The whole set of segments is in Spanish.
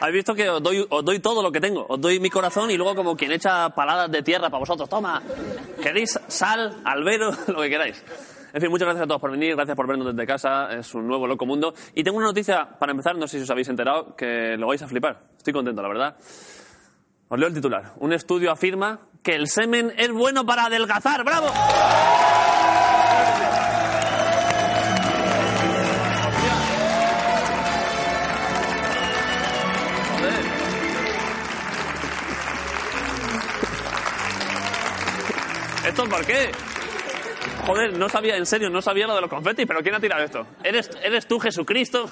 ¿Habéis visto que os doy, os doy todo lo que tengo? Os doy mi corazón y luego como quien echa paladas de tierra para vosotros. Toma, ¿queréis sal, albero, lo que queráis? En fin, muchas gracias a todos por venir, gracias por vernos desde casa, es un nuevo loco mundo. Y tengo una noticia para empezar, no sé si os habéis enterado, que lo vais a flipar. Estoy contento, la verdad. Os leo el titular. Un estudio afirma que el semen es bueno para adelgazar. ¡Bravo! ¿Esto por qué? Joder, no sabía, en serio, no sabía lo de los confetis, pero ¿quién ha tirado esto? ¿Eres, eres tú, Jesucristo?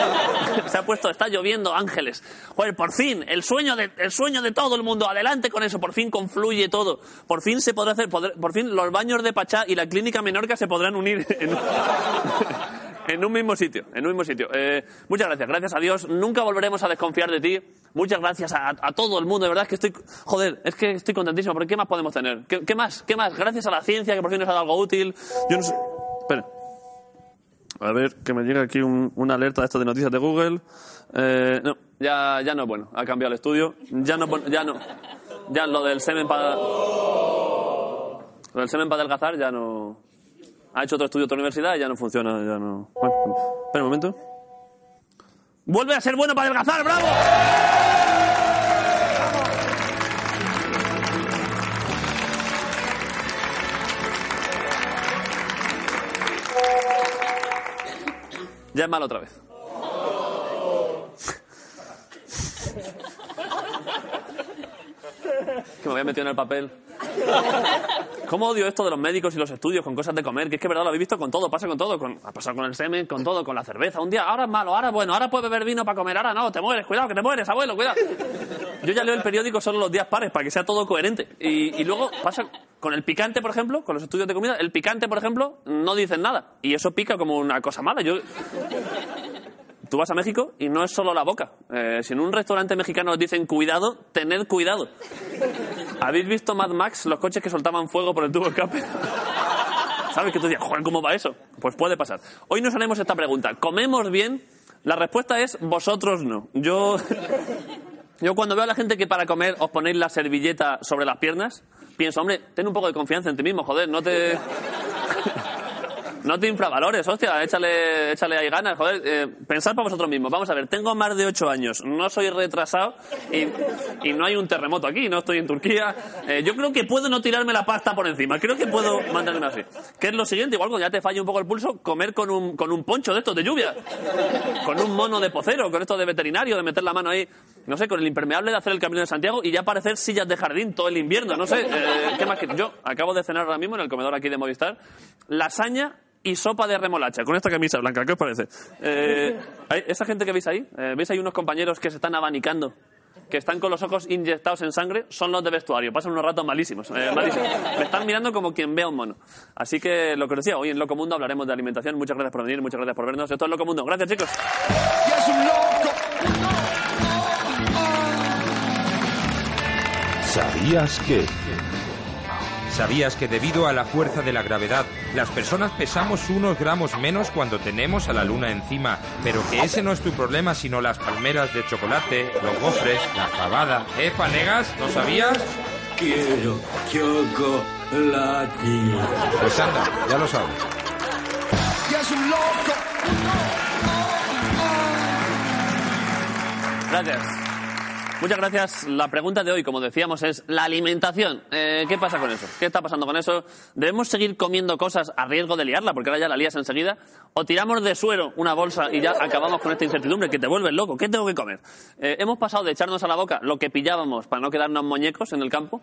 Se ha puesto, está lloviendo ángeles. Joder, por fin, el sueño, de, el sueño de todo el mundo, adelante con eso, por fin confluye todo. Por fin se podrá hacer, por fin los baños de Pachá y la clínica Menorca se podrán unir en, en un mismo sitio, en un mismo sitio. Eh, muchas gracias, gracias a Dios. Nunca volveremos a desconfiar de ti. Muchas gracias a, a todo el mundo, de verdad es que estoy, joder, es que estoy contentísimo. ¿Pero qué más podemos tener? ¿Qué, qué más? ¿Qué más? Gracias a la ciencia que por fin nos ha dado algo útil. Yo no sé. Espera. A ver, que me llega aquí un- una alerta de esto de noticias de Google. Eh, no, ya, ya no es bueno. Ha cambiado el estudio. Ya no, ya no. Ya lo del semen para. Lo del semen para adelgazar ya no. Ha hecho otro estudio otra universidad y ya no funciona, ya no. Bueno, espera un momento. ¡Vuelve a ser bueno para adelgazar! ¡Bravo! Ya es malo otra vez. que me había metido en el papel. ¿Cómo odio esto de los médicos y los estudios con cosas de comer? Que es que verdad lo habéis visto con todo, pasa con todo. Con, ha pasado con el semen, con todo, con la cerveza. Un día, ahora es malo, ahora bueno, ahora puedes beber vino para comer, ahora no, te mueres, cuidado, que te mueres, abuelo, cuidado. Yo ya leo el periódico solo los días pares para que sea todo coherente. Y luego pasa con el picante, por ejemplo, con los estudios de comida, el picante, por ejemplo, no dicen nada. Y eso pica como una cosa mala. Yo, Tú vas a México y no es solo la boca. Eh, si en un restaurante mexicano os dicen cuidado, tened cuidado. ¿Habéis visto Mad Max, los coches que soltaban fuego por el tubo escape? ¿Sabes que tú dices, joder, ¿cómo va eso? Pues puede pasar. Hoy nos haremos esta pregunta. ¿Comemos bien? La respuesta es vosotros no. Yo, yo cuando veo a la gente que para comer os ponéis la servilleta sobre las piernas, pienso, hombre, ten un poco de confianza en ti mismo, joder, no te... No te infravalores, hostia, échale, échale ahí ganas, joder. Eh, pensad para vosotros mismos. Vamos a ver, tengo más de ocho años, no soy retrasado y, y no hay un terremoto aquí, no estoy en Turquía. Eh, yo creo que puedo no tirarme la pasta por encima, creo que puedo mantenerme así. ¿Qué es lo siguiente? Igual cuando ya te falle un poco el pulso, comer con un, con un poncho de estos de lluvia, con un mono de pocero, con esto de veterinario, de meter la mano ahí, no sé, con el impermeable de hacer el camino de Santiago y ya parecer sillas de jardín todo el invierno, no sé. eh, ¿Qué más que Yo acabo de cenar ahora mismo en el comedor aquí de Movistar, lasaña y sopa de remolacha, con esta camisa blanca, ¿qué os parece? Eh, ¿hay- ¿Esa gente que veis ahí? Eh, ¿Veis ahí unos compañeros que se están abanicando? Que están con los ojos inyectados en sangre, son los de vestuario. Pasan unos ratos malísimos. eh, malísimos. Me están mirando como quien ve a un mono. Así que lo que os decía, hoy en Loco Mundo hablaremos de alimentación. Muchas gracias por venir, muchas gracias por vernos. Esto es Loco Mundo. Gracias, chicos. ¿Sabías que? ¿Sabías que debido a la fuerza de la gravedad, las personas pesamos unos gramos menos cuando tenemos a la luna encima, pero que ese no es tu problema, sino las palmeras de chocolate, los gofres, la fabada? ¿Eh, panegas? ¿No sabías? Quiero chocolate. Pues anda, ya lo sabes. Y es un loco. Gracias. Muchas gracias. La pregunta de hoy, como decíamos, es la alimentación. Eh, ¿Qué pasa con eso? ¿Qué está pasando con eso? ¿Debemos seguir comiendo cosas a riesgo de liarla, porque ahora ya la lías enseguida? ¿O tiramos de suero una bolsa y ya acabamos con esta incertidumbre que te vuelves loco? ¿Qué tengo que comer? Eh, hemos pasado de echarnos a la boca lo que pillábamos para no quedarnos muñecos en el campo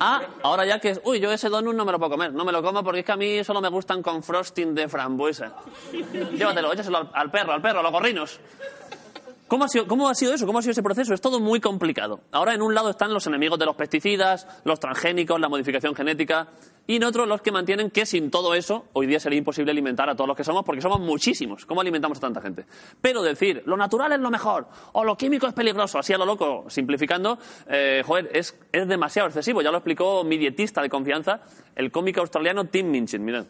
a ahora ya que es, uy, yo ese donut no me lo puedo comer, no me lo como porque es que a mí solo me gustan con frosting de frambuesa. Llévatelo, échaselo al, al perro, al perro, a los gorrinos. ¿Cómo ha, sido, ¿Cómo ha sido eso? ¿Cómo ha sido ese proceso? Es todo muy complicado. Ahora en un lado están los enemigos de los pesticidas, los transgénicos, la modificación genética, y en otro los que mantienen que sin todo eso hoy día sería imposible alimentar a todos los que somos porque somos muchísimos. ¿Cómo alimentamos a tanta gente? Pero decir lo natural es lo mejor o lo químico es peligroso, así a lo loco, simplificando, eh, joder, es, es demasiado excesivo. Ya lo explicó mi dietista de confianza, el cómico australiano Tim Minchin. Mirad.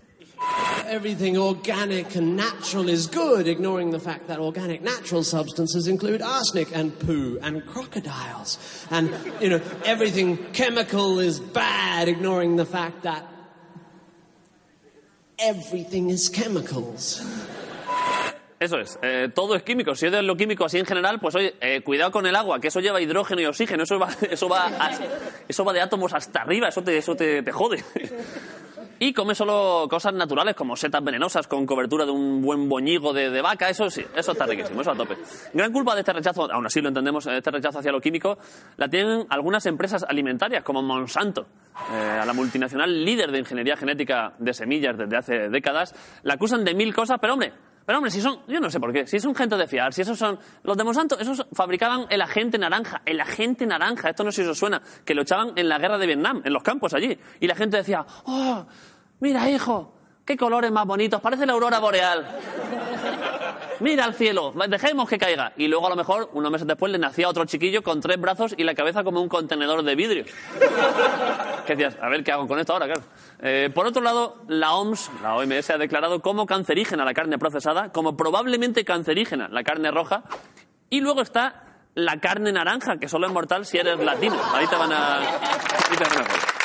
Everything organic and natural is good, ignoring the fact that organic natural substances include arsenic and poo and crocodiles. And, you know, everything chemical is bad, ignoring the fact that everything is chemicals. Eso es, eh, todo es químico. Si odias lo químico así en general, pues oye, eh, cuidado con el agua, que eso lleva hidrógeno y oxígeno, eso va, eso va, as- eso va de átomos hasta arriba, eso te, eso te, te jode. Y come solo cosas naturales como setas venenosas con cobertura de un buen boñigo de, vaca, eso sí, eso está riquísimo, eso a tope. Gran culpa de este rechazo, aún así lo entendemos, este rechazo hacia lo químico, la tienen algunas empresas alimentarias como Monsanto, eh, a la multinacional líder de ingeniería genética de semillas desde hace décadas, la acusan de mil cosas, pero hombre, pero hombre, si son, yo no sé por qué, si son gente de fiar, si esos son, los de Monsanto, esos fabricaban el agente naranja, el agente naranja, esto no sé si os suena, que lo echaban en la guerra de Vietnam, en los campos allí, y la gente decía, oh, mira hijo, qué colores más bonitos, parece la aurora boreal. Mira al cielo, dejemos que caiga. Y luego a lo mejor, unos meses después, le nacía otro chiquillo con tres brazos y la cabeza como un contenedor de vidrio. ¿Qué decías? A ver qué hago con esto ahora, claro. Eh, por otro lado, la OMS, la OMS, ha declarado como cancerígena la carne procesada, como probablemente cancerígena la carne roja. Y luego está la carne naranja, que solo es mortal si eres latino. Ahí te van a... ahí te van a.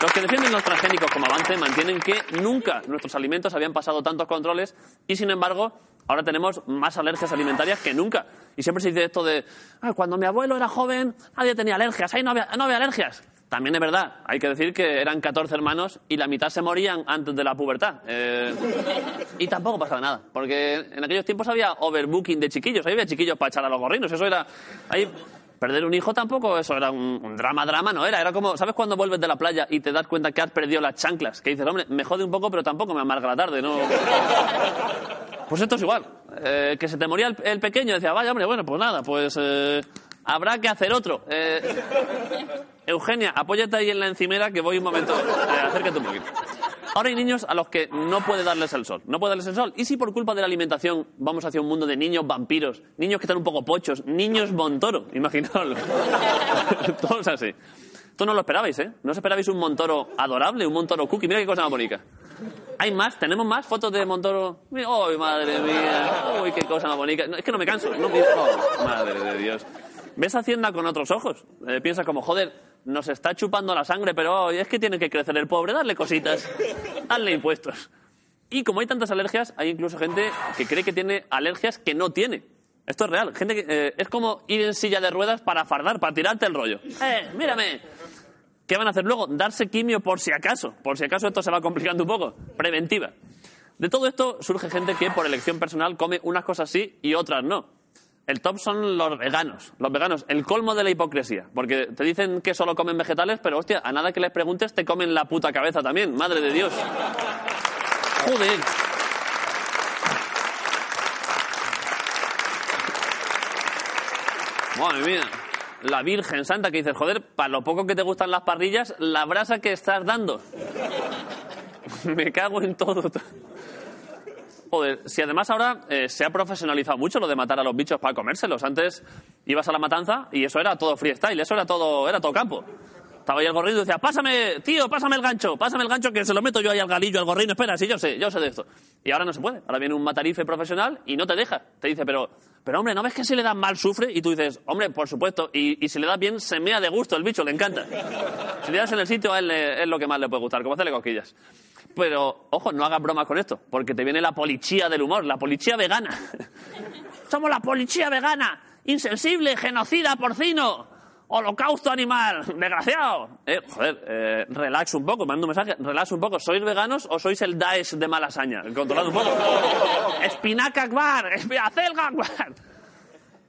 Los que defienden los transgénicos como avance mantienen que nunca nuestros alimentos habían pasado tantos controles y, sin embargo, ahora tenemos más alergias alimentarias que nunca. Y siempre se dice esto de, "Ah, cuando mi abuelo era joven, nadie tenía alergias, ahí no había, no había alergias. También es verdad, hay que decir que eran 14 hermanos y la mitad se morían antes de la pubertad. Eh, y tampoco pasaba nada, porque en aquellos tiempos había overbooking de chiquillos, ahí había chiquillos para echar a los gorrinos, eso era... Ahí, Perder un hijo tampoco, eso era un, un drama, drama, no era. Era como, ¿sabes cuando vuelves de la playa y te das cuenta que has perdido las chanclas? Que dices, hombre, me jode un poco, pero tampoco me amarga la tarde, ¿no? Pues esto es igual. Eh, que se te moría el, el pequeño, decía, vaya, hombre, bueno, pues nada, pues eh, habrá que hacer otro. Eh, Eugenia, apóyate ahí en la encimera que voy un momento. Eh, acércate un poquito. Ahora hay niños a los que no puede darles el sol. No puede darles el sol. ¿Y si por culpa de la alimentación vamos hacia un mundo de niños vampiros, niños que están un poco pochos, niños Montoro? Imaginaoslo. Todos así. Esto no lo esperabais, ¿eh? No os esperabais un Montoro adorable, un Montoro cookie. Mira qué cosa más bonita. Hay más, tenemos más fotos de Montoro. ¡Ay, madre mía! ¡Uy, qué cosa más bonita! No, es que no me canso. No me... oh, madre de Dios. Ves Hacienda con otros ojos. Eh, piensas como, joder, nos está chupando la sangre, pero es que tiene que crecer el pobre. Darle cositas. Darle impuestos. Y como hay tantas alergias, hay incluso gente que cree que tiene alergias que no tiene. Esto es real. Gente que, eh, es como ir en silla de ruedas para fardar, para tirarte el rollo. ¡Eh, mírame! ¿Qué van a hacer luego? Darse quimio por si acaso. Por si acaso esto se va complicando un poco. Preventiva. De todo esto surge gente que por elección personal come unas cosas sí y otras no. El top son los veganos. Los veganos, el colmo de la hipocresía. Porque te dicen que solo comen vegetales, pero hostia, a nada que les preguntes te comen la puta cabeza también. Madre de Dios. Joder. Madre mía. La Virgen Santa que dices, joder, para lo poco que te gustan las parrillas, la brasa que estás dando. Me cago en todo. Joder, si además ahora eh, se ha profesionalizado mucho lo de matar a los bichos para comérselos. Antes ibas a la matanza y eso era todo freestyle, eso era todo, era todo campo. Estaba ahí el gorrino y decía, pásame, tío, pásame el gancho, pásame el gancho que se lo meto yo ahí al galillo, al gorrino, espera, sí, yo sé, yo sé de esto. Y ahora no se puede. Ahora viene un matarife profesional y no te deja. Te dice, pero, pero hombre, ¿no ves que si le da mal sufre? Y tú dices, hombre, por supuesto, y, y si le das bien, se mea de gusto el bicho, le encanta. Si le das en el sitio, a él le- es lo que más le puede gustar, como hacerle cosquillas. Pero, ojo, no hagas bromas con esto, porque te viene la policía del humor, la policía vegana. Somos la policía vegana, insensible, genocida, porcino, holocausto animal, desgraciado. Eh, joder, eh, relax un poco, mando un mensaje, relax un poco. ¿Sois veganos o sois el Daesh de Malasaña? Controlad un poco. Espinaca Akbar, acelga Akbar.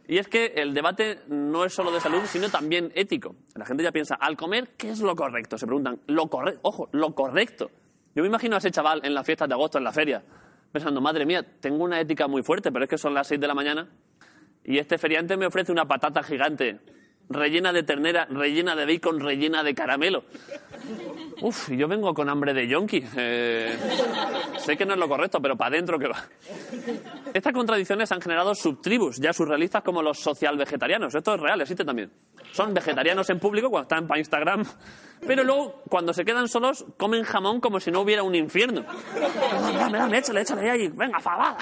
Y es que el debate no es solo de salud, sino también ético. La gente ya piensa, al comer, ¿qué es lo correcto? Se preguntan, lo correcto, ojo, lo correcto. Yo me imagino a ese chaval en las fiestas de agosto, en la feria, pensando, madre mía, tengo una ética muy fuerte, pero es que son las 6 de la mañana y este feriante me ofrece una patata gigante, rellena de ternera, rellena de bacon, rellena de caramelo. Uf, yo vengo con hambre de yonki. Eh, sé que no es lo correcto, pero para adentro que va. Estas contradicciones han generado subtribus ya surrealistas como los social vegetarianos. Esto es real, existe también. Son vegetarianos en público cuando están para Instagram, pero luego cuando se quedan solos comen jamón como si no hubiera un infierno. Dame, dame, échale, échale ahí, venga, fabada.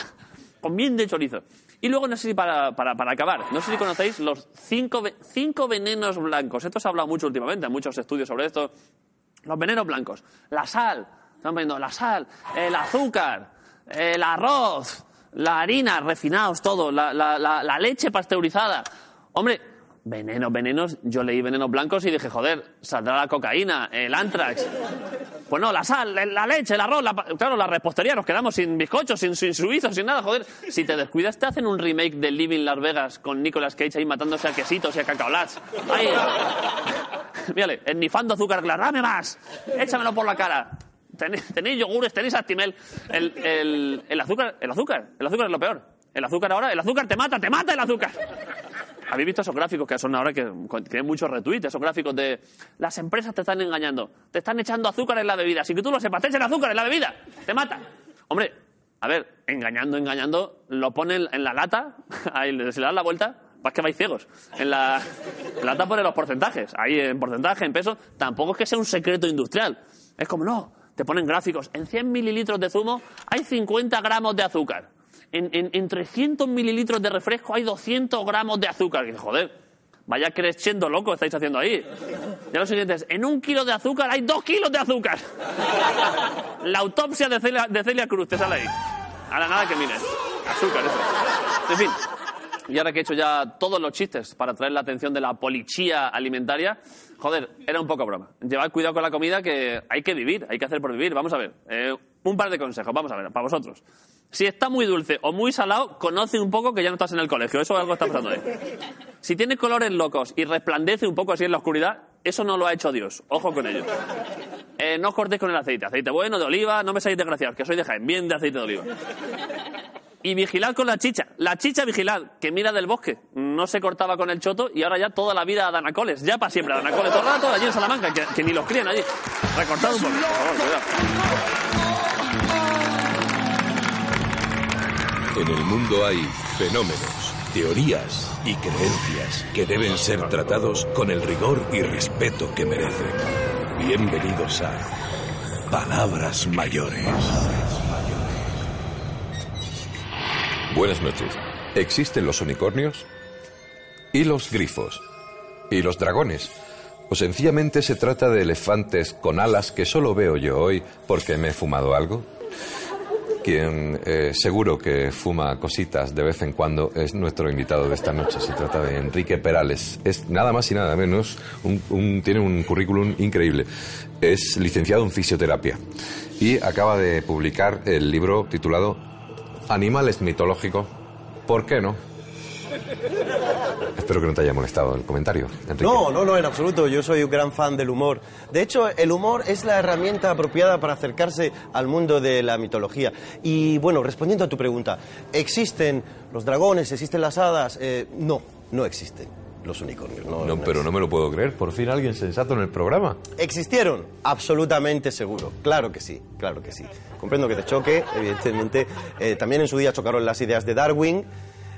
Con bien de chorizo. Y luego, no sé si para, para, para acabar, no sé si conocéis los cinco, cinco venenos blancos. Esto se ha hablado mucho últimamente, hay muchos estudios sobre esto. Los venenos blancos. La sal, están poniendo la sal, el azúcar, el arroz, la harina, refinados, todo, la, la- la- leche pasteurizada. Hombre, venenos, venenos. Yo leí venenos blancos y dije, joder, saldrá la cocaína, el antrax. Pues no, la sal, la leche, el arroz, la claro, la repostería, nos quedamos sin bizcochos, sin, sin suizos, sin nada, joder. Si te descuidas, te hacen un remake de Living Las Vegas con Nicolas Cage ahí matándose a quesitos y a cacaolats. Ahí. Mírale, ennifando azúcar glass, dame más, échamelo por la cara. Tenéis, tenéis yogures, tenéis Actimel. El, el, el azúcar, el azúcar, el azúcar es lo peor. El azúcar ahora, el azúcar te mata, te mata el azúcar. ¿Habéis visto esos gráficos que son ahora que tienen muchos retweets? Esos gráficos de las empresas te están engañando, te están echando azúcar en la bebida. Sin que tú lo sepas, te echan azúcar en la bebida, te mata. Hombre, a ver, engañando, engañando, lo ponen en la lata, ahí se le dan la vuelta, vas que vais ciegos. En la, en la lata pone los porcentajes, ahí en porcentaje, en peso, tampoco es que sea un secreto industrial. Es como, no, te ponen gráficos, en 100 mililitros de zumo hay 50 gramos de azúcar. En, en, en 300 mililitros de refresco hay 200 gramos de azúcar. Y joder, vaya creciendo loco estáis haciendo ahí. Ya lo siguiente es, en un kilo de azúcar hay dos kilos de azúcar. La autopsia de Celia, de Celia Cruz, te sale ahí. Ahora nada que mires. Azúcar, eso. En fin. Y ahora que he hecho ya todos los chistes para traer la atención de la policía alimentaria, joder, era un poco broma. Llevad cuidado con la comida que hay que vivir, hay que hacer por vivir. Vamos a ver, eh, un par de consejos, vamos a ver, para vosotros. Si está muy dulce o muy salado, conoce un poco que ya no estás en el colegio, eso algo está pasando ahí. Si tiene colores locos y resplandece un poco así en la oscuridad, eso no lo ha hecho Dios. Ojo con ello. Eh, no os cortéis con el aceite. Aceite bueno, de oliva, no me seáis desgraciados, que soy de Jaén, bien de aceite de oliva. Y vigilad con la chicha. La chicha vigilad, que mira del bosque. No se cortaba con el choto y ahora ya toda la vida a Danacoles. Ya para siempre a Danacoles. Todo el rato allí en Salamanca, que, ni los crían allí. Recortad un poco, por favor, cuidado. En el mundo hay fenómenos, teorías y creencias que deben ser tratados con el rigor y respeto que merecen. Bienvenidos a Palabras Mayores. Buenas noches. ¿Existen los unicornios? ¿Y los grifos? ¿Y los dragones? ¿O sencillamente se trata de elefantes con alas que solo veo yo hoy porque me he fumado algo? Quien eh, seguro que fuma cositas de vez en cuando es nuestro invitado de esta noche. Se trata de Enrique Perales. Es nada más y nada menos, un- tiene un currículum increíble. Es licenciado en fisioterapia y acaba de publicar el libro titulado Animales mitológicos. ¿Por qué no? Espero que no te haya molestado el comentario. No, no, no, en absoluto. Yo soy un gran fan del humor. De hecho, el humor es la herramienta apropiada para acercarse al mundo de la mitología. Y bueno, respondiendo a tu pregunta, ¿existen los dragones, existen las hadas? Eh, no, no existen los unicornios. No, No, pero no me lo puedo creer. Por fin alguien sensato en el programa. ¿Existieron? Absolutamente seguro. Claro que sí, claro que sí. Comprendo que te choque, evidentemente. Eh, también en su día chocaron las ideas de Darwin.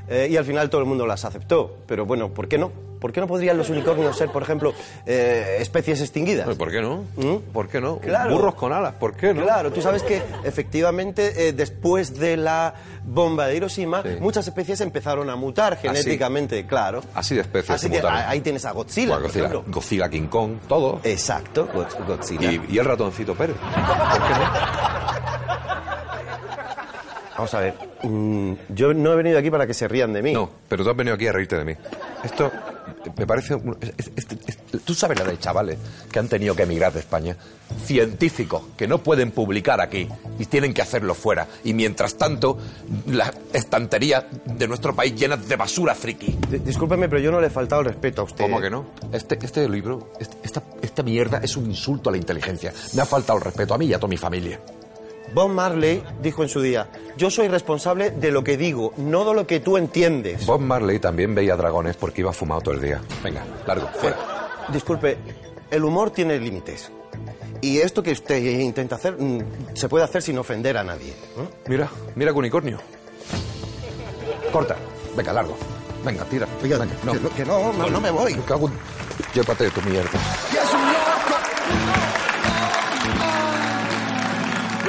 Eh, y al final todo el mundo las aceptó. Pero bueno, ¿por qué no? ¿Por qué no podrían los unicornios ser, por ejemplo, eh, especies extinguidas? Pues, ¿Por qué no? ¿Mm? ¿Por qué no? Claro. Burros con alas, ¿por qué no? Claro, tú sabes que efectivamente eh, después de la bomba de Hiroshima, Sí. muchas especies empezaron a mutar genéticamente, claro. Así de especies Así que ahí tienes a Godzilla, Bueno, Godzilla, King Kong, todo. Exacto, Go- Godzilla. Y, y el ratoncito Pérez. ¿Por qué no? Vamos a ver, mm, yo no he venido aquí para que se rían de mí. No, pero tú has venido aquí a reírte de mí. Esto me parece... un- es- es- es- Tú sabes la de chavales que han tenido que emigrar de España. Científicos que no pueden publicar aquí y tienen que hacerlo fuera. Y mientras tanto, las estanterías de nuestro país llenas de basura friki. Discúlpeme, pero yo no le he faltado el respeto a usted. ¿Cómo que no? Este, este libro, este- esta, esta mierda es un insulto a la inteligencia. Me ha faltado el respeto a mí y a toda mi familia. Bob Marley dijo en su día, yo soy responsable de lo que digo, no de lo que tú entiendes. Bob Marley también veía dragones porque iba fumado todo el día. Venga, largo, fuera. Disculpe, el humor tiene límites. Y esto que usted intenta hacer mm, se puede hacer sin ofender a nadie. ¿eh? Mira, mira que unicornio. Corta. Venga, largo. Venga, tira. Venga, no, que no, no, no me voy. En... Llévate de tu mierda.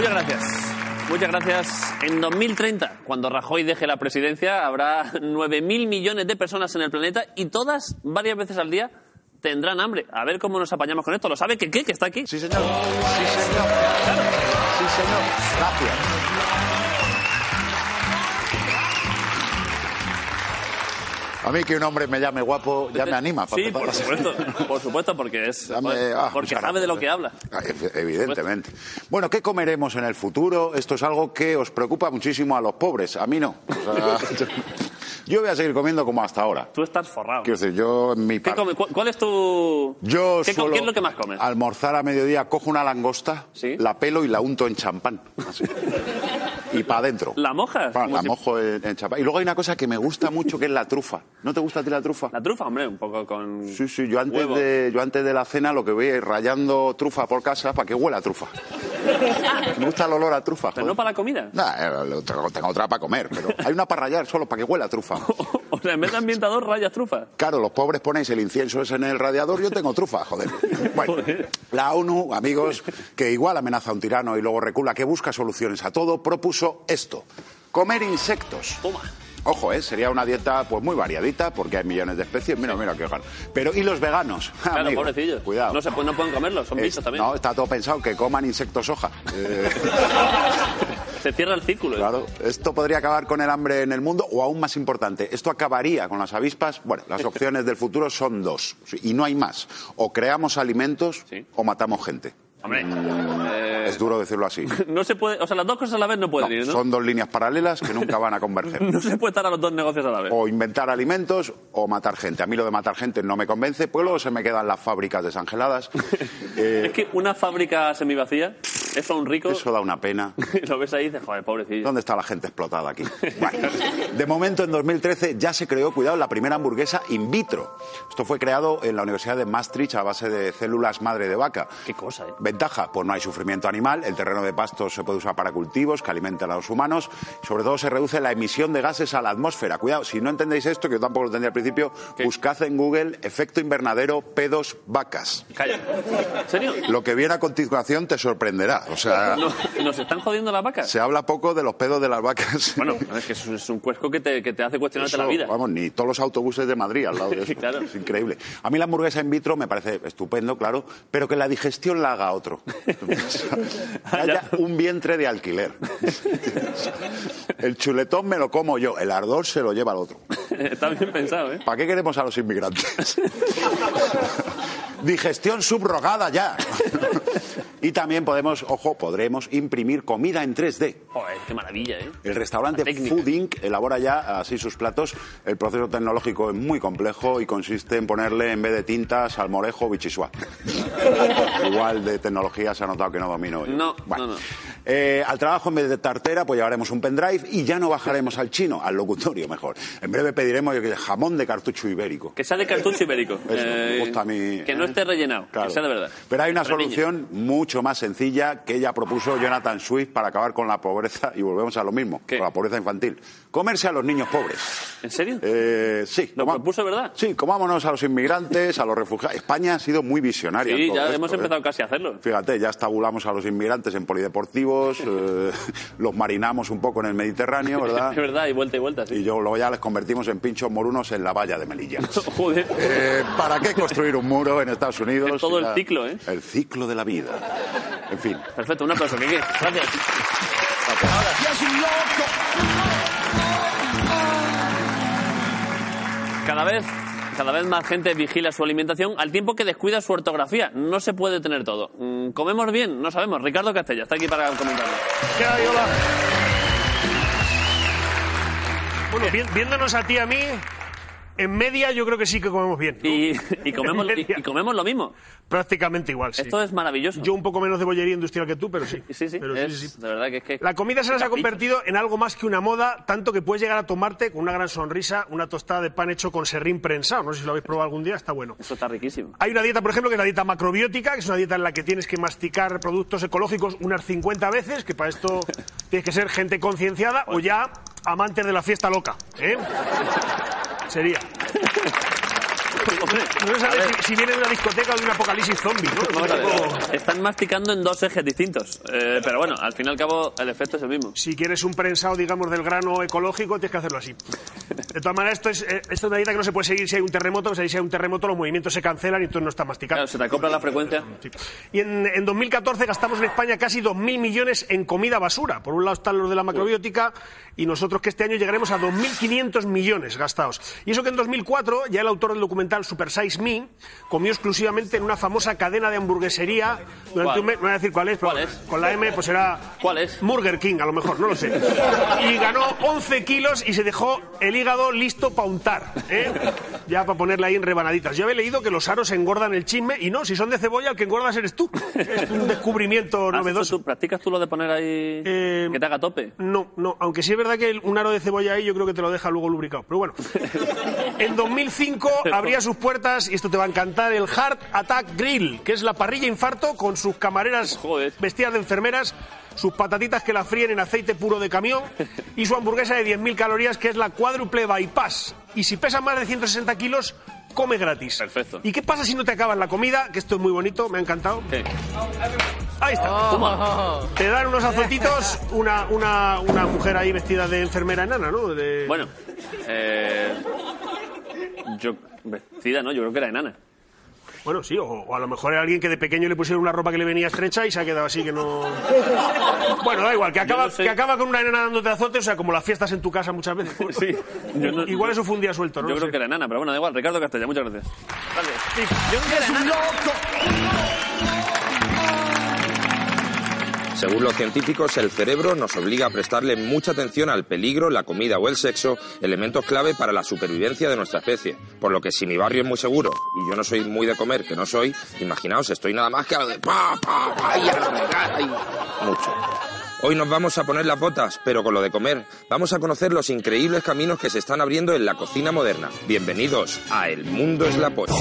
Muchas gracias. Muchas gracias. En 2030, cuando Rajoy deje la presidencia, habrá 9.000 millones de personas en el planeta y todas, varias veces al día, tendrán hambre. A ver cómo nos apañamos con esto. ¿Lo sabe que qué? Que está aquí. Sí, señor. Sí, señor. Sí, señor. Gracias. A mí que un hombre me llame guapo ya me anima. Sí, por supuesto. Por supuesto, porque es. Dame- ah, porque muchas sabe de lo que habla. Ah, ev- Evidentemente. Bueno, ¿qué comeremos en el futuro? Esto es algo que os preocupa muchísimo a los pobres. A mí no. O sea, yo voy a seguir comiendo como hasta ahora. Tú estás forrado. Quiero decir, yo en mi ¿Qué come- ¿Cuál es tu. Yo ¿Qué, suelo qué es lo que más comes? Almorzar a mediodía, cojo una langosta, Sí. la pelo y la unto en champán. Así. y para adentro. ¿La mojas? Como la si- mojo en, en champán. Y luego hay una cosa que me gusta mucho que es la trufa. ¿No te gusta a ti la trufa? La trufa, hombre, un poco con. Sí, sí, yo antes, huevo. de, yo antes de la cena lo que voy es rayando trufa por casa para que huela a trufa. me gusta el olor a trufa. Pero joder. no para la comida. Nah, eh, tengo, tengo otra para comer, pero hay una para rayar solo para que huela a trufa. en vez de ambientador, rayas trufa. Claro, los pobres ponéis el incienso ese en el radiador, yo tengo trufa, joder. Bueno, la ONU, amigos, que igual amenaza a un tirano y luego recula, que busca soluciones a todo, propuso esto, comer insectos. Toma. Ojo, ¿eh? sería una dieta pues muy variadita porque hay millones de especies. Mira, mira qué gano. Pero ¿y los veganos? Claro, Amigo, pobrecillos. Cuidado. No, se, pu- no pueden comerlos, son bichos también. No, está todo pensado que coman insectos hoja. Eh, Se cierra el círculo. Claro, esto podría acabar con el hambre en el mundo o aún más importante, esto acabaría con las avispas. Bueno, las opciones del futuro son dos y no hay más. O creamos alimentos Sí. o matamos gente. Hombre. eh, Es duro decirlo así. no se puede. O sea, las dos cosas a la vez no pueden No, ir, ¿no? Son dos líneas paralelas que nunca van a converger. No se puede estar a los dos negocios a la vez. O inventar alimentos o matar gente. A mí lo de matar gente no me convence, pues luego se me quedan las fábricas desangeladas. Eh, Es que una fábrica semivacía, eso a un rico, eso da una pena. lo ves ahí y dices, joder, pobrecillo. ¿Dónde está la gente explotada aquí? Bueno, de momento, en 2013 ya se creó, cuidado, la primera hamburguesa in vitro. Esto fue creado en la Universidad de Maastricht a base de células madre de vaca. Qué cosa, ¿eh? Ventaja, pues no hay sufrimiento animal, el terreno de pastos se puede usar para cultivos que alimentan a los humanos, sobre todo se reduce la emisión de gases a la atmósfera. Cuidado, si no entendéis esto, que yo tampoco lo entendía al principio, ¿Qué? buscad en Google efecto invernadero pedos vacas. Calla. ¿En serio? Lo que viene a continuación te sorprenderá. O sea, No, ¿Nos están jodiendo las vacas? se habla poco de los pedos de las vacas. Bueno, es que es un, es un cuesco que te, que te hace cuestionarte Eso, la vida. Vamos, ni todos los autobuses de Madrid al lado de eso. Claro. Es increíble. A mí la hamburguesa in vitro me parece estupendo, claro, pero que la digestión la haga otro. Haya un vientre de alquiler. El chuletón me lo como yo, el ardor se lo lleva al otro. Está bien pensado, ¿eh? ¿Para qué queremos a los inmigrantes? Digestión subrogada ya. Y también podemos, ojo, podremos imprimir comida en 3D. Joder, qué maravilla, ¿eh? El restaurante. Food Inc. elabora ya así sus platos. El proceso tecnológico es muy complejo y consiste en ponerle en vez de tinta salmorejo o bichisua. Igual de tecnología se ha notado que no domino yo. No, Bueno, no, no. Eh, al trabajo, en vez de tartera, pues llevaremos un pendrive y ya no bajaremos al chino, al locutorio mejor. En breve pediremos jamón de cartucho ibérico. Que sea de cartucho ibérico. Eso, Eh, me gusta a mí. Que no esté rellenado, Claro. que sea de verdad. Pero hay una solución mucho más sencilla que ella propuso Jonathan Swift para acabar con la pobreza y volvemos a lo mismo, con la pobreza infantil. Comerse a los niños pobres. ¿En serio? Eh, sí. ¿Lo propuso, verdad? Sí, comámonos a los inmigrantes, a los refugiados. España ha sido muy visionaria. en Sí, todo ya esto, hemos ¿eh? empezado casi a hacerlo. Fíjate, ya estabulamos a los inmigrantes en polideportivos, eh, los marinamos un poco en el Mediterráneo, ¿verdad? Es verdad, y vuelta y vuelta, sí. Y yo luego ya les convertimos en pinchos morunos en la valla de Melilla. Joder. Eh, ¿Para qué construir un muro en Estados Unidos? Es todo el ciclo, ¿eh? El ciclo de la vida. En fin. Perfecto, un aplauso, Kike. Gracias. Cada vez, cada vez más gente vigila su alimentación al tiempo que descuida su ortografía. No se puede tener todo. Mm, ¿Comemos bien? No sabemos. Ricardo Castella está aquí para comentarlo. ¿Qué hay, hola? Bueno, vi- viéndonos a ti y a mí, en media yo creo que sí que comemos bien. ¿no? Y, y comemos, y, comemos lo mismo. Prácticamente igual, sí. Esto es maravilloso. Yo un poco menos de bollería industrial que tú, pero sí. Sí, sí, Pero es, sí, sí. de verdad que es que... La comida se nos ha convertido en algo más que una moda, tanto que puedes llegar a tomarte con una gran sonrisa una tostada de pan hecho con serrín prensado. No sé si lo habéis probado algún día, está bueno. Eso está riquísimo. Hay una dieta, por ejemplo, que es la dieta macrobiótica, que es una dieta en la que tienes que masticar productos ecológicos unas 50 veces, que para esto tienes que ser gente concienciada o ya amantes de la fiesta loca. ¿eh? Sería. No se sabe si, si viene de una discoteca o de un apocalipsis zombie, ¿no? Vamos a ver. Están masticando en dos ejes distintos. Eh, pero bueno, al fin y al cabo, el efecto es el mismo. Si quieres un prensado, digamos, del grano ecológico, tienes que hacerlo así. De todas maneras, esto es, eh, esto es una dieta que no se puede seguir si hay un terremoto, porque si hay un terremoto los movimientos se cancelan y entonces no está masticado. Claro, se te acopla la frecuencia. Y en, en 2014 gastamos en España casi 2.000 millones en comida basura. Por un lado están los de la macrobiótica y nosotros que este año llegaremos a 2.500 millones gastados. Y eso que en 2004 ya el autor del documental Super Size Me comió exclusivamente en una famosa cadena de hamburguesería durante ¿Cuál? un mes. No voy a decir cuál es, pero ¿Cuál es? con la M pues era ¿Cuál es? Burger King, a lo mejor, no lo sé. Y ganó 11 kilos y se dejó el hígado listo para untar, ¿eh? Ya para ponerle ahí en rebanaditas. Yo había leído que los aros engordan el chisme y no, si son de cebolla, el que engordas eres tú. Es un descubrimiento ¿Has hecho novedoso. tú- ¿Practicas tú lo de poner ahí Eh, que te haga tope? No, no, aunque sí es verdad que un aro de cebolla ahí yo creo que te lo deja luego lubricado. Pero bueno, en 2005 abría sus puertas, y esto te va a encantar, el Heart Attack Grill, que es la parrilla infarto con sus camareras Joder. vestidas de enfermeras, sus patatitas que la fríen en aceite puro de camión y su hamburguesa de 10.000 calorías, que es la cuádruple bypass. Y si pesa más de 160 kilos, come gratis. Perfecto. ¿Y qué pasa si no te acabas la comida? Que esto es muy bonito, me ha encantado. ¿Qué? Ahí está. Toma. Te dan unos azotitos, una, una, una mujer ahí vestida de enfermera enana, ¿no? De- Bueno, eh, yo vestida, ¿no? Yo creo que era enana. Bueno, sí, o, o a lo mejor era alguien que de pequeño le pusieron una ropa que le venía estrecha y se ha quedado así que no... Bueno, da igual, que acaba, no sé. que acaba con una enana dándote azote, o sea, como las fiestas en tu casa muchas veces. Sí. Yo no- Igual eso fue un día suelto, ¿no? Yo creo sé. que era enana, pero bueno, da igual. Ricardo Castella, muchas gracias. Sí, yo creo que era enana. Según los científicos, el cerebro nos obliga a prestarle mucha atención al peligro, la comida o el sexo, elementos clave para la supervivencia de nuestra especie. Por lo que si mi barrio es muy seguro y yo no soy muy de comer, que no soy, imaginaos, estoy nada más que a lo de pa, pa, pa, y a lo de gar, y mucho. Hoy nos vamos a poner las botas, pero con lo de comer, vamos a conocer los increíbles caminos que se están abriendo en la cocina moderna. Bienvenidos a El Mundo es la Polla.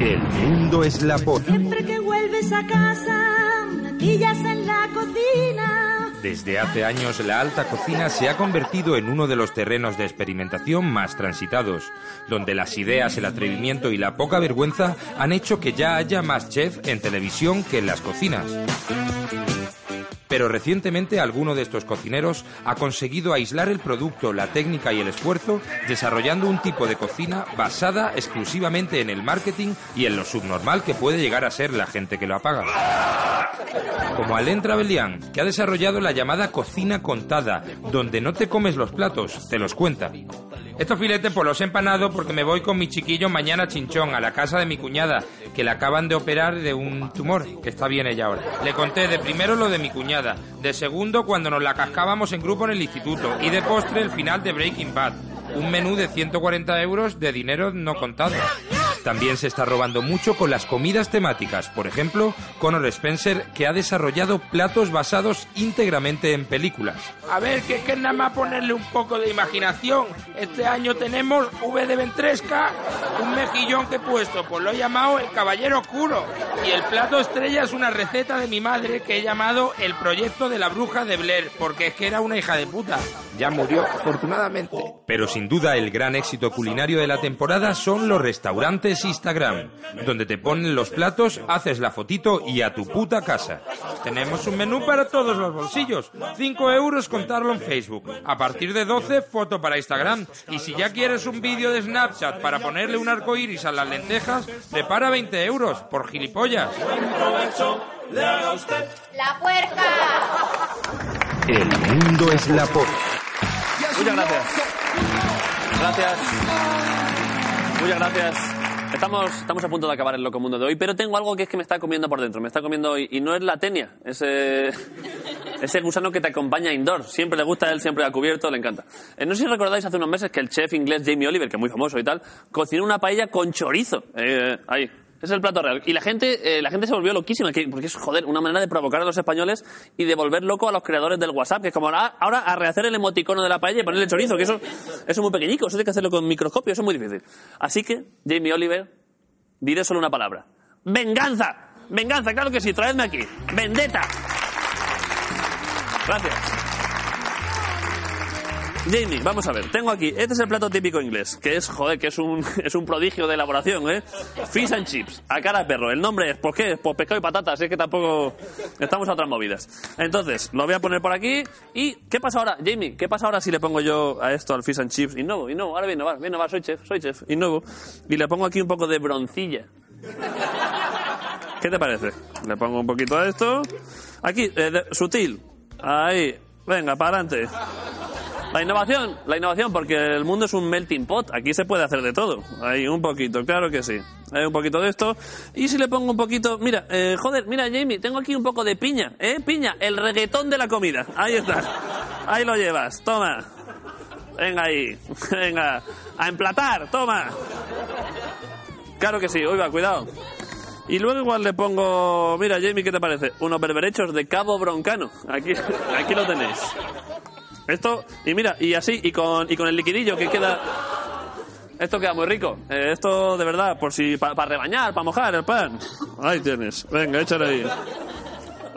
El Mundo es la Polla. Siempre que vuelves a casa, maquillas en la cocina. Desde hace años la alta cocina se ha convertido en uno de los terrenos de experimentación más transitados, donde las ideas, el atrevimiento y la poca vergüenza han hecho que ya haya más chef en televisión que en las cocinas. Pero recientemente alguno de estos cocineros ha conseguido aislar el producto, la técnica y el esfuerzo, desarrollando un tipo de cocina basada exclusivamente en el marketing y en lo subnormal que puede llegar a ser la gente que lo apaga. Como Alain Trevelyan, que ha desarrollado la llamada cocina contada, donde no te comes los platos, te los cuenta. Estos filetes pues los he empanado porque me voy con mi chiquillo mañana a Chinchón, a la casa de mi cuñada, que le acaban de operar de un tumor, que está bien ella ahora. Le conté de primero lo de mi cuñada, de segundo cuando nos la cascábamos en grupo en el instituto, y de postre el final de Breaking Bad. Un menú de 140 euros de dinero no contado. También se está robando mucho con las comidas temáticas. Por ejemplo, Conor Spencer, que ha desarrollado platos basados íntegramente en películas. A ver, que es que nada más ponerle un poco de imaginación. Este año tenemos V de Ventresca, un mejillón que he puesto, pues lo he llamado el Caballero Oscuro. Y el plato estrella es una receta de mi madre que he llamado el proyecto de la bruja de Blair, porque es que era una hija de puta. Ya murió, afortunadamente. Pero sin duda el gran éxito culinario de la temporada son los restaurantes Instagram, donde te ponen los platos, haces la fotito y a tu puta casa. Tenemos un menú para todos los bolsillos. 5 euros contarlo en Facebook. A partir de 12, foto para Instagram. Y si ya quieres un vídeo de Snapchat para ponerle un arco iris a las lentejas, prepara 20 euros por gilipollas. La puerta. El mundo es la poca. Muchas gracias. Gracias. Muchas gracias. Estamos, estamos a punto de acabar el loco mundo de hoy, pero tengo algo que es que me está comiendo por dentro. Me está comiendo hoy, y no es la tenia, ese, ese gusano que te acompaña indoor. Siempre le gusta a él, siempre ha cubierto, le encanta. Eh, no sé si recordáis hace unos meses que el chef inglés Jamie Oliver, que es muy famoso y tal, cocinó una paella con chorizo. Eh, ahí. Es el plato real. Y la gente, eh, la gente se volvió loquísima, que- porque es, joder, una manera de provocar a los españoles y de volver loco a los creadores del WhatsApp, que es como ahora, ahora a rehacer el emoticono de la paella y ponerle chorizo, que eso, eso es muy pequeñico, eso hay que hacerlo con microscopio, eso es muy difícil. Así que, Jamie Oliver, diré solo una palabra. ¡Venganza! ¡Venganza! Claro que sí, traedme aquí. ¡Vendetta! Gracias. Jamie, vamos a ver, tengo aquí, este es el plato típico inglés, que es, joder, que es un, es un prodigio de elaboración, ¿eh? Fish and chips, a cara de perro. El nombre es, ¿por qué? Pues pescado y patatas, es que tampoco estamos a otras movidas. Entonces, lo voy a poner por aquí, y ¿qué pasa ahora, Jamie? ¿Qué pasa ahora si le pongo yo a esto, al fish and chips? Innovo, innovo, ahora viene, va, viene, va, soy chef, soy chef, innovo, y le pongo aquí un poco de broncilla. ¿Qué te parece? Le pongo un poquito a esto. Aquí, eh, de- sutil. Ahí. Venga, para adelante. La innovación, la innovación, porque el mundo es un melting pot. Aquí se puede hacer de todo. Ahí, un poquito, claro que sí. Hay un poquito de esto. Y si le pongo un poquito. Mira, eh, joder, mira, Jamie, tengo aquí un poco de piña, ¿eh? Piña, el reggaetón de la comida. Ahí está. Ahí lo llevas, toma. Venga ahí. Venga. A emplatar, toma. Claro que sí, oiga, cuidado. Y luego igual le pongo, mira Jamie, ¿qué te parece? Unos berberechos de Cabo Broncano. Aquí, aquí lo tenéis. Esto, y mira, y así, y con, y con el liquidillo que queda... Esto queda muy rico. Eh, esto, de verdad, por si, para rebañar, para mojar el pan. Ahí tienes. Venga, échale ahí.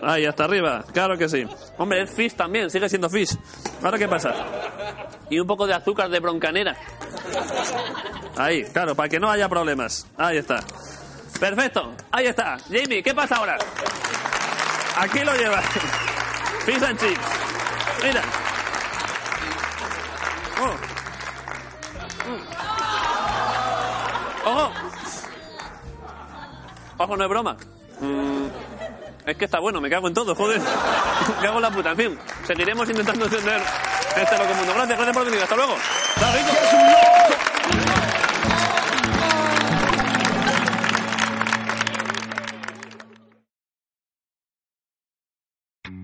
Ahí, hasta arriba. Claro que sí. Hombre, es fish también, sigue siendo fish. ¿Ahora qué pasa? Y un poco de azúcar de broncanera. Ahí, claro, para que no haya problemas. Ahí está. Perfecto, ahí está. Jamie, ¿qué pasa ahora? Aquí lo llevas. Fish and chips. Mira. Ojo. Ojo, no es broma. Mm, es que está bueno, me cago en todo, joder. me cago en la puta. En fin, seguiremos intentando entender este loco mundo. Gracias, gracias por venir. Hasta luego. Hasta rico.